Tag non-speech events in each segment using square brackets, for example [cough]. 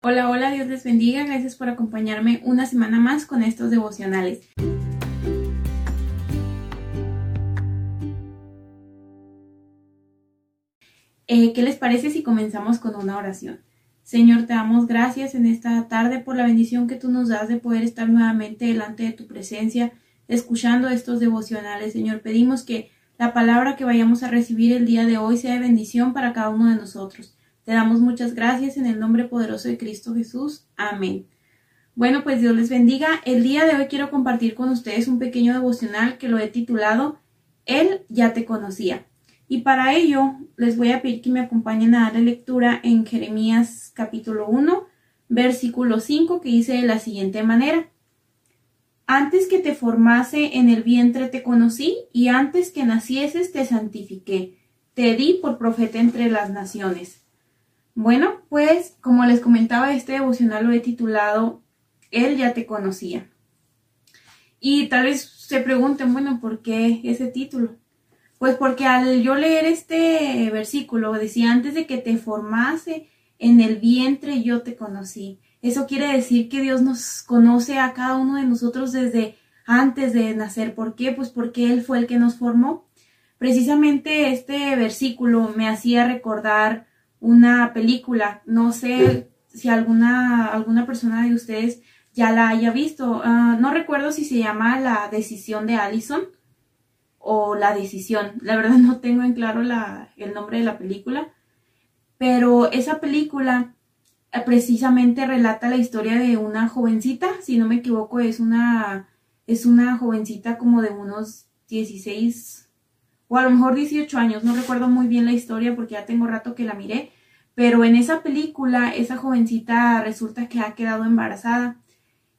Hola, hola, Dios les bendiga. Gracias por acompañarme una semana más con estos devocionales. Eh, ¿Qué les parece si comenzamos con una oración? Señor, te damos gracias en esta tarde por la bendición que tú nos das de poder estar nuevamente delante de tu presencia, escuchando estos devocionales. Señor, pedimos que la palabra que vayamos a recibir el día de hoy sea de bendición para cada uno de nosotros. Te damos muchas gracias en el nombre poderoso de Cristo Jesús. Amén. Bueno, pues Dios les bendiga. El día de hoy quiero compartir con ustedes un pequeño devocional que lo he titulado Él ya te conocía. Y para ello les voy a pedir que me acompañen a darle lectura en Jeremías capítulo 1, versículo 5, que dice de la siguiente manera. Antes que te formase en el vientre te conocí, y antes que nacieses te santifiqué. Te di por profeta entre las naciones. Bueno, pues como les comentaba, este devocional lo he titulado Él ya te conocía. Y tal vez se pregunten, bueno, ¿por qué ese título? Pues porque al yo leer este versículo decía, antes de que te formase en el vientre yo te conocí. Eso quiere decir que Dios nos conoce a cada uno de nosotros desde antes de nacer. ¿Por qué? Pues porque Él fue el que nos formó. Precisamente este versículo me hacía recordar una película. No sé si alguna, alguna persona de ustedes ya la haya visto. Ah, no recuerdo si se llama La decisión de Allison o La decisión. La verdad [laughs] no tengo en claro la, el nombre de la película. Pero esa película eh, precisamente relata la historia de una jovencita, si no me equivoco, es una, es una jovencita como de unos 16 o a lo mejor 18 años, no recuerdo muy bien la historia porque ya tengo rato que la miré, pero en esa película esa jovencita resulta que ha quedado embarazada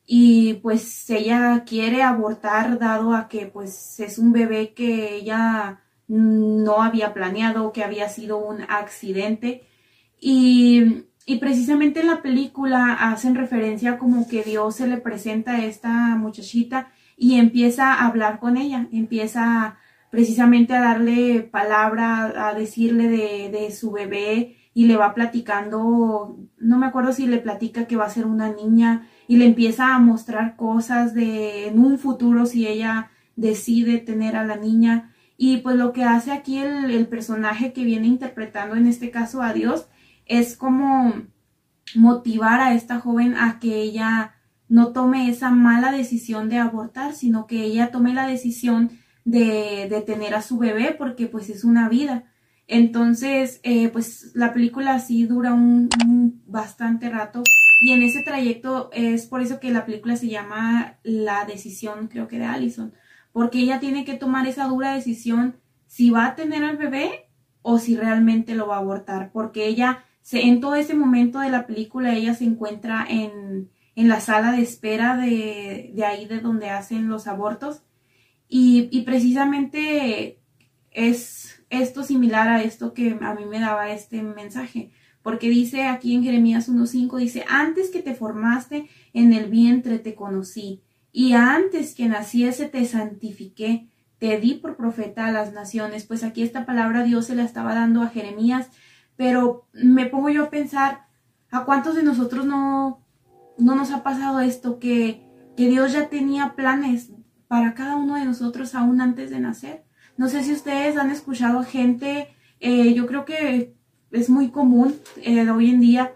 y pues ella quiere abortar dado a que pues es un bebé que ella no había planeado, que había sido un accidente. Y, y precisamente en la película hacen referencia como que Dios se le presenta a esta muchachita y empieza a hablar con ella, empieza precisamente a darle palabra, a decirle de, su bebé y le va platicando, no me acuerdo si le platica que va a ser una niña y le empieza a mostrar cosas de en un futuro si ella decide tener a la niña. Y pues lo que hace aquí el, el personaje que viene interpretando en este caso a Dios es como motivar a esta joven a que ella no tome esa mala decisión de abortar, sino que ella tome la decisión de, tener a su bebé porque pues es una vida. Entonces, eh, pues la película sí dura un, un, bastante rato y en ese trayecto es por eso que la película se llama La decisión, creo que de Allison, porque ella tiene que tomar esa dura decisión si va a tener al bebé o si realmente lo va a abortar, porque ella se, en todo ese momento de la película ella se encuentra en, en la sala de espera de, de ahí de donde hacen los abortos y, y precisamente es esto similar a esto que a mí me daba este mensaje, porque dice aquí en Jeremías 1.5, dice, antes que te formaste en el vientre te conocí, y antes que naciese te santifiqué, te di por profeta a las naciones. Pues aquí esta palabra Dios se la estaba dando a Jeremías, pero me pongo yo a pensar, ¿a cuántos de nosotros no, no nos ha pasado esto? Que, que Dios ya tenía planes para cada uno de nosotros aún antes de nacer. No sé si ustedes han escuchado gente, eh, yo creo que es muy común eh, hoy en día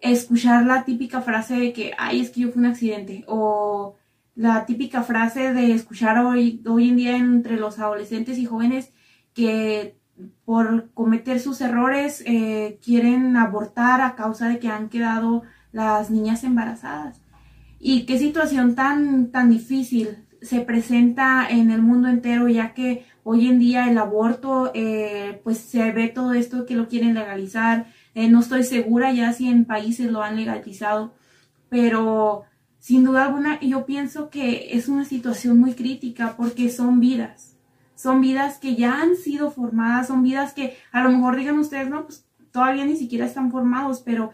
escuchar la típica frase de que, ay, es que yo fui un accidente, o la típica frase de escuchar hoy, hoy en día entre los adolescentes y jóvenes que por cometer sus errores eh, quieren abortar a causa de que han quedado las niñas embarazadas. Y qué situación tan, tan difícil se presenta en el mundo entero, ya que hoy en día el aborto, eh, pues se ve todo esto que lo quieren legalizar. Eh, no estoy segura ya si en países lo han legalizado, pero sin duda alguna yo pienso que es una situación muy crítica porque son vidas, son vidas que ya han sido formadas, son vidas que a lo mejor digan ustedes, no, pues todavía ni siquiera están formados, pero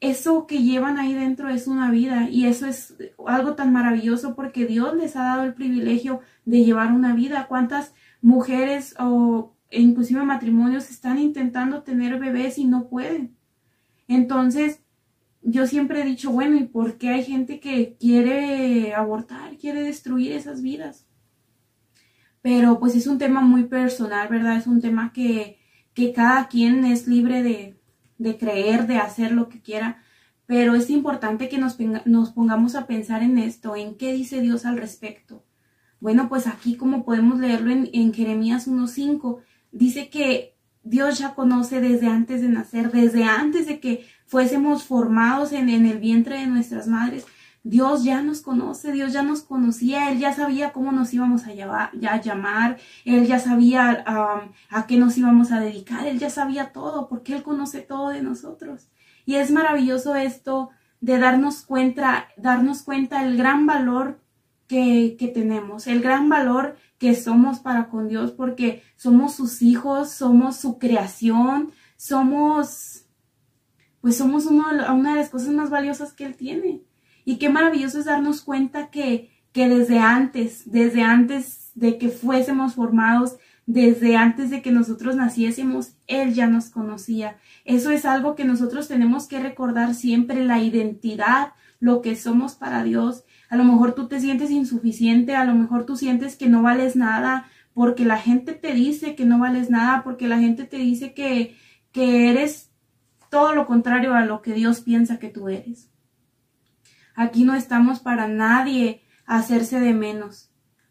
eso que llevan ahí dentro es una vida y eso es algo tan maravilloso porque Dios les ha dado el privilegio de llevar una vida. ¿Cuántas mujeres o inclusive matrimonios están intentando tener bebés y no pueden? Entonces, yo siempre he dicho, bueno, ¿y por qué hay gente que quiere abortar, quiere destruir esas vidas? Pero pues es un tema muy personal, ¿verdad? Es un tema que, que cada quien es libre de, de creer, de hacer lo que quiera, pero es importante que nos, pongamos a pensar en esto, en qué dice Dios al respecto. Bueno, pues aquí como podemos leerlo en, en Jeremías 1.5, dice que Dios ya conoce desde antes de nacer, desde antes de que fuésemos formados en, en el vientre de nuestras madres. Dios ya nos conoce, Dios ya nos conocía, Él ya sabía cómo nos íbamos a, llamar, Él ya sabía a qué nos íbamos a dedicar, Él ya sabía todo, porque Él conoce todo de nosotros. Y es maravilloso esto de darnos cuenta, darnos cuenta el gran valor que, que tenemos, el gran valor que somos para con Dios, porque somos sus hijos, somos su creación, somos, pues somos una de las cosas más valiosas que Él tiene. Y qué maravilloso es darnos cuenta que, que desde antes, desde antes de que fuésemos formados, desde antes de que nosotros naciésemos, Él ya nos conocía. Eso es algo que nosotros tenemos que recordar siempre, la identidad, lo que somos para Dios. A lo mejor tú te sientes insuficiente, a lo mejor tú sientes que no vales nada, porque la gente te dice que no vales nada, porque la gente te dice que, que eres todo lo contrario a lo que Dios piensa que tú eres. Aquí no estamos para nadie hacerse de menos,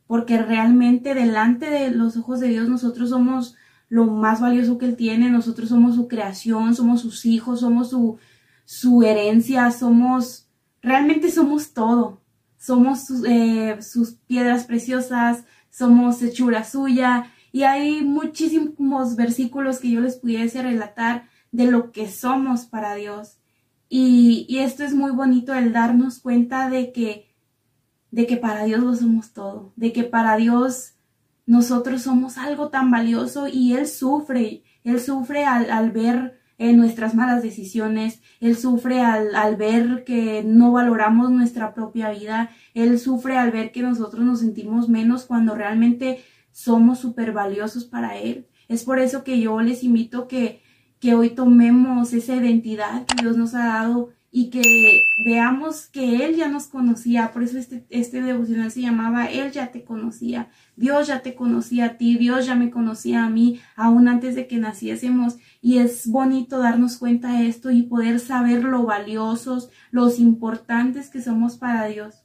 porque realmente delante de los ojos de Dios nosotros somos lo más valioso que Él tiene, nosotros somos su creación, somos sus hijos, somos su, su herencia, somos, realmente somos todo, somos sus, eh, piedras preciosas, somos hechura suya, y hay muchísimos versículos que yo les pudiese relatar de lo que somos para Dios. Y, esto es muy bonito el darnos cuenta de que, de que para Dios lo somos todo, de que para Dios nosotros somos algo tan valioso y Él sufre, Él sufre al, ver eh, nuestras malas decisiones, Él sufre al, al, ver que no valoramos nuestra propia vida, Él sufre al ver que nosotros nos sentimos menos cuando realmente somos súper valiosos para Él. Es por eso que yo les invito que que hoy tomemos esa identidad que Dios nos ha dado y que veamos que Él ya nos conocía. Por eso este, este devocional se llamaba Él ya te conocía. Dios ya te conocía a ti, Dios ya me conocía a mí, aún antes de que naciésemos. Y es bonito darnos cuenta de esto y poder saber lo valiosos, los importantes que somos para Dios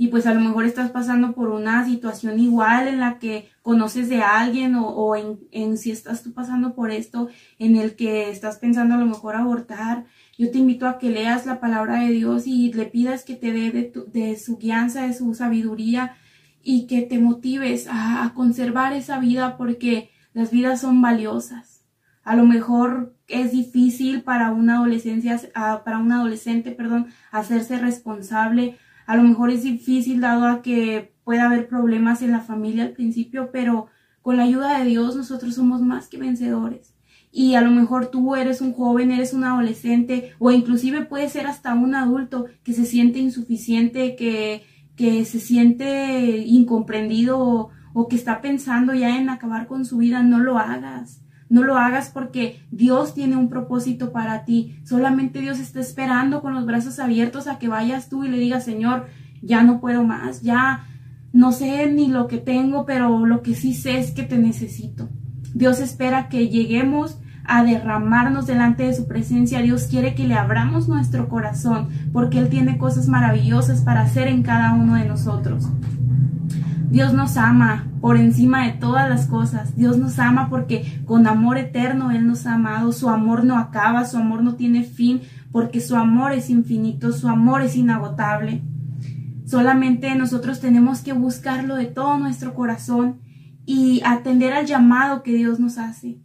y pues a lo mejor estás pasando por una situación igual en la que conoces de alguien o, en, si estás tú pasando por esto en el que estás pensando a lo mejor abortar, yo te invito a que leas la palabra de Dios y le pidas que te dé de, su guianza, de su sabiduría y que te motives a, a conservar esa vida porque las vidas son valiosas. A lo mejor es difícil para una adolescencia, para un adolescente, perdón, hacerse responsable a lo mejor es difícil dado a que pueda haber problemas en la familia al principio, pero con la ayuda de Dios nosotros somos más que vencedores. Y a lo mejor tú eres un joven, eres un adolescente o inclusive puede ser hasta un adulto que se siente insuficiente, que, que se siente incomprendido o, o que está pensando ya en acabar con su vida. No lo hagas. No lo hagas porque Dios tiene un propósito para ti. Solamente Dios está esperando con los brazos abiertos a que vayas tú y le digas, Señor, ya no puedo más, ya no sé ni lo que tengo, pero lo que sí sé es que te necesito. Dios espera que lleguemos a derramarnos delante de su presencia. Dios quiere que le abramos nuestro corazón porque Él tiene cosas maravillosas para hacer en cada uno de nosotros. Dios nos ama por encima de todas las cosas. Dios nos ama porque con amor eterno Él nos ha amado. Su amor no acaba, su amor no tiene fin, porque su amor es infinito, su amor es inagotable. Solamente nosotros tenemos que buscarlo de todo nuestro corazón y atender al llamado que Dios nos hace.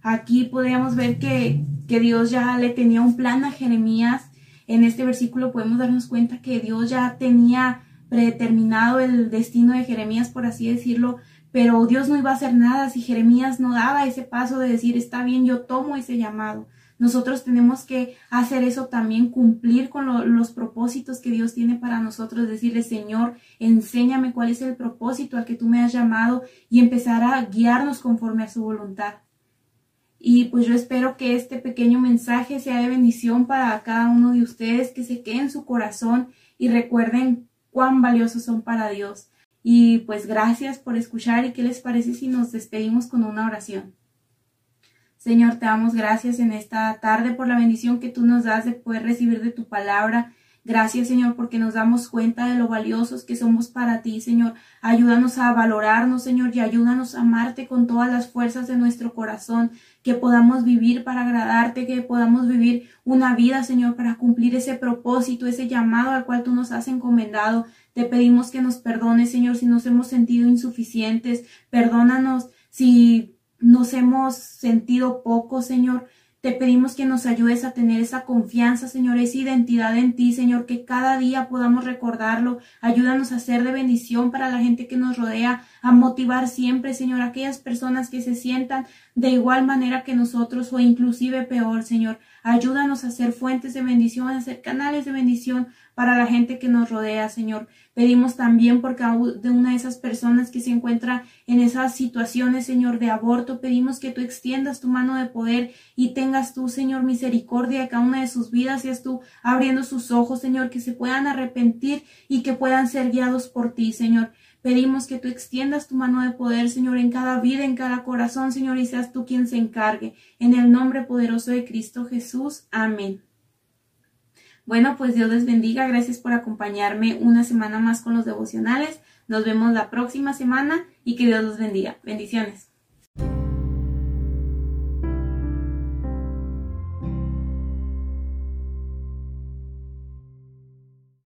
Aquí podemos ver que, que Dios ya le tenía un plan a Jeremías. En este versículo podemos darnos cuenta que Dios ya tenía predeterminado el destino de Jeremías, por así decirlo, pero Dios no iba a hacer nada si Jeremías no daba ese paso de decir, está bien, yo tomo ese llamado. Nosotros tenemos que hacer eso también, cumplir con los propósitos que Dios tiene para nosotros, decirle, Señor, enséñame cuál es el propósito al que tú me has llamado y empezar a guiarnos conforme a su voluntad. Y pues yo espero que este pequeño mensaje sea de bendición para cada uno de ustedes, que se quede en su corazón y recuerden cuán valiosos son para Dios. Y pues gracias por escuchar y qué les parece si nos despedimos con una oración. Señor, te damos gracias en esta tarde por la bendición que tú nos das de poder recibir de tu palabra. Gracias, Señor, porque nos damos cuenta de lo valiosos que somos para ti, Señor. Ayúdanos a valorarnos, Señor, y ayúdanos a amarte con todas las fuerzas de nuestro corazón, que podamos vivir para agradarte, que podamos vivir una vida, Señor, para cumplir ese propósito, ese llamado al cual tú nos has encomendado. Te pedimos que nos perdones, Señor, si nos hemos sentido insuficientes. Perdónanos si nos hemos sentido poco, Señor. Te pedimos que nos ayudes a tener esa confianza, Señor, esa identidad en ti, Señor, que cada día podamos recordarlo. Ayúdanos a ser de bendición para la gente que nos rodea, a motivar siempre, Señor, a aquellas personas que se sientan de igual manera que nosotros o inclusive peor, Señor. Ayúdanos a ser fuentes de bendición, a ser canales de bendición para la gente que nos rodea, Señor. Pedimos también por cada una de esas personas que se encuentra en esas situaciones, Señor, de aborto. Pedimos que tú extiendas tu mano de poder y tengas tú, Señor, misericordia de cada una de sus vidas. Seas tú abriendo sus ojos, Señor, que se puedan arrepentir y que puedan ser guiados por ti, Señor. Pedimos que tú extiendas tu mano de poder, Señor, en cada vida, en cada corazón, Señor, y seas tú quien se encargue. En el nombre poderoso de Cristo Jesús. Amén. Bueno, pues Dios les bendiga. Gracias por acompañarme una semana más con los devocionales. Nos vemos la próxima semana y que Dios los bendiga. Bendiciones.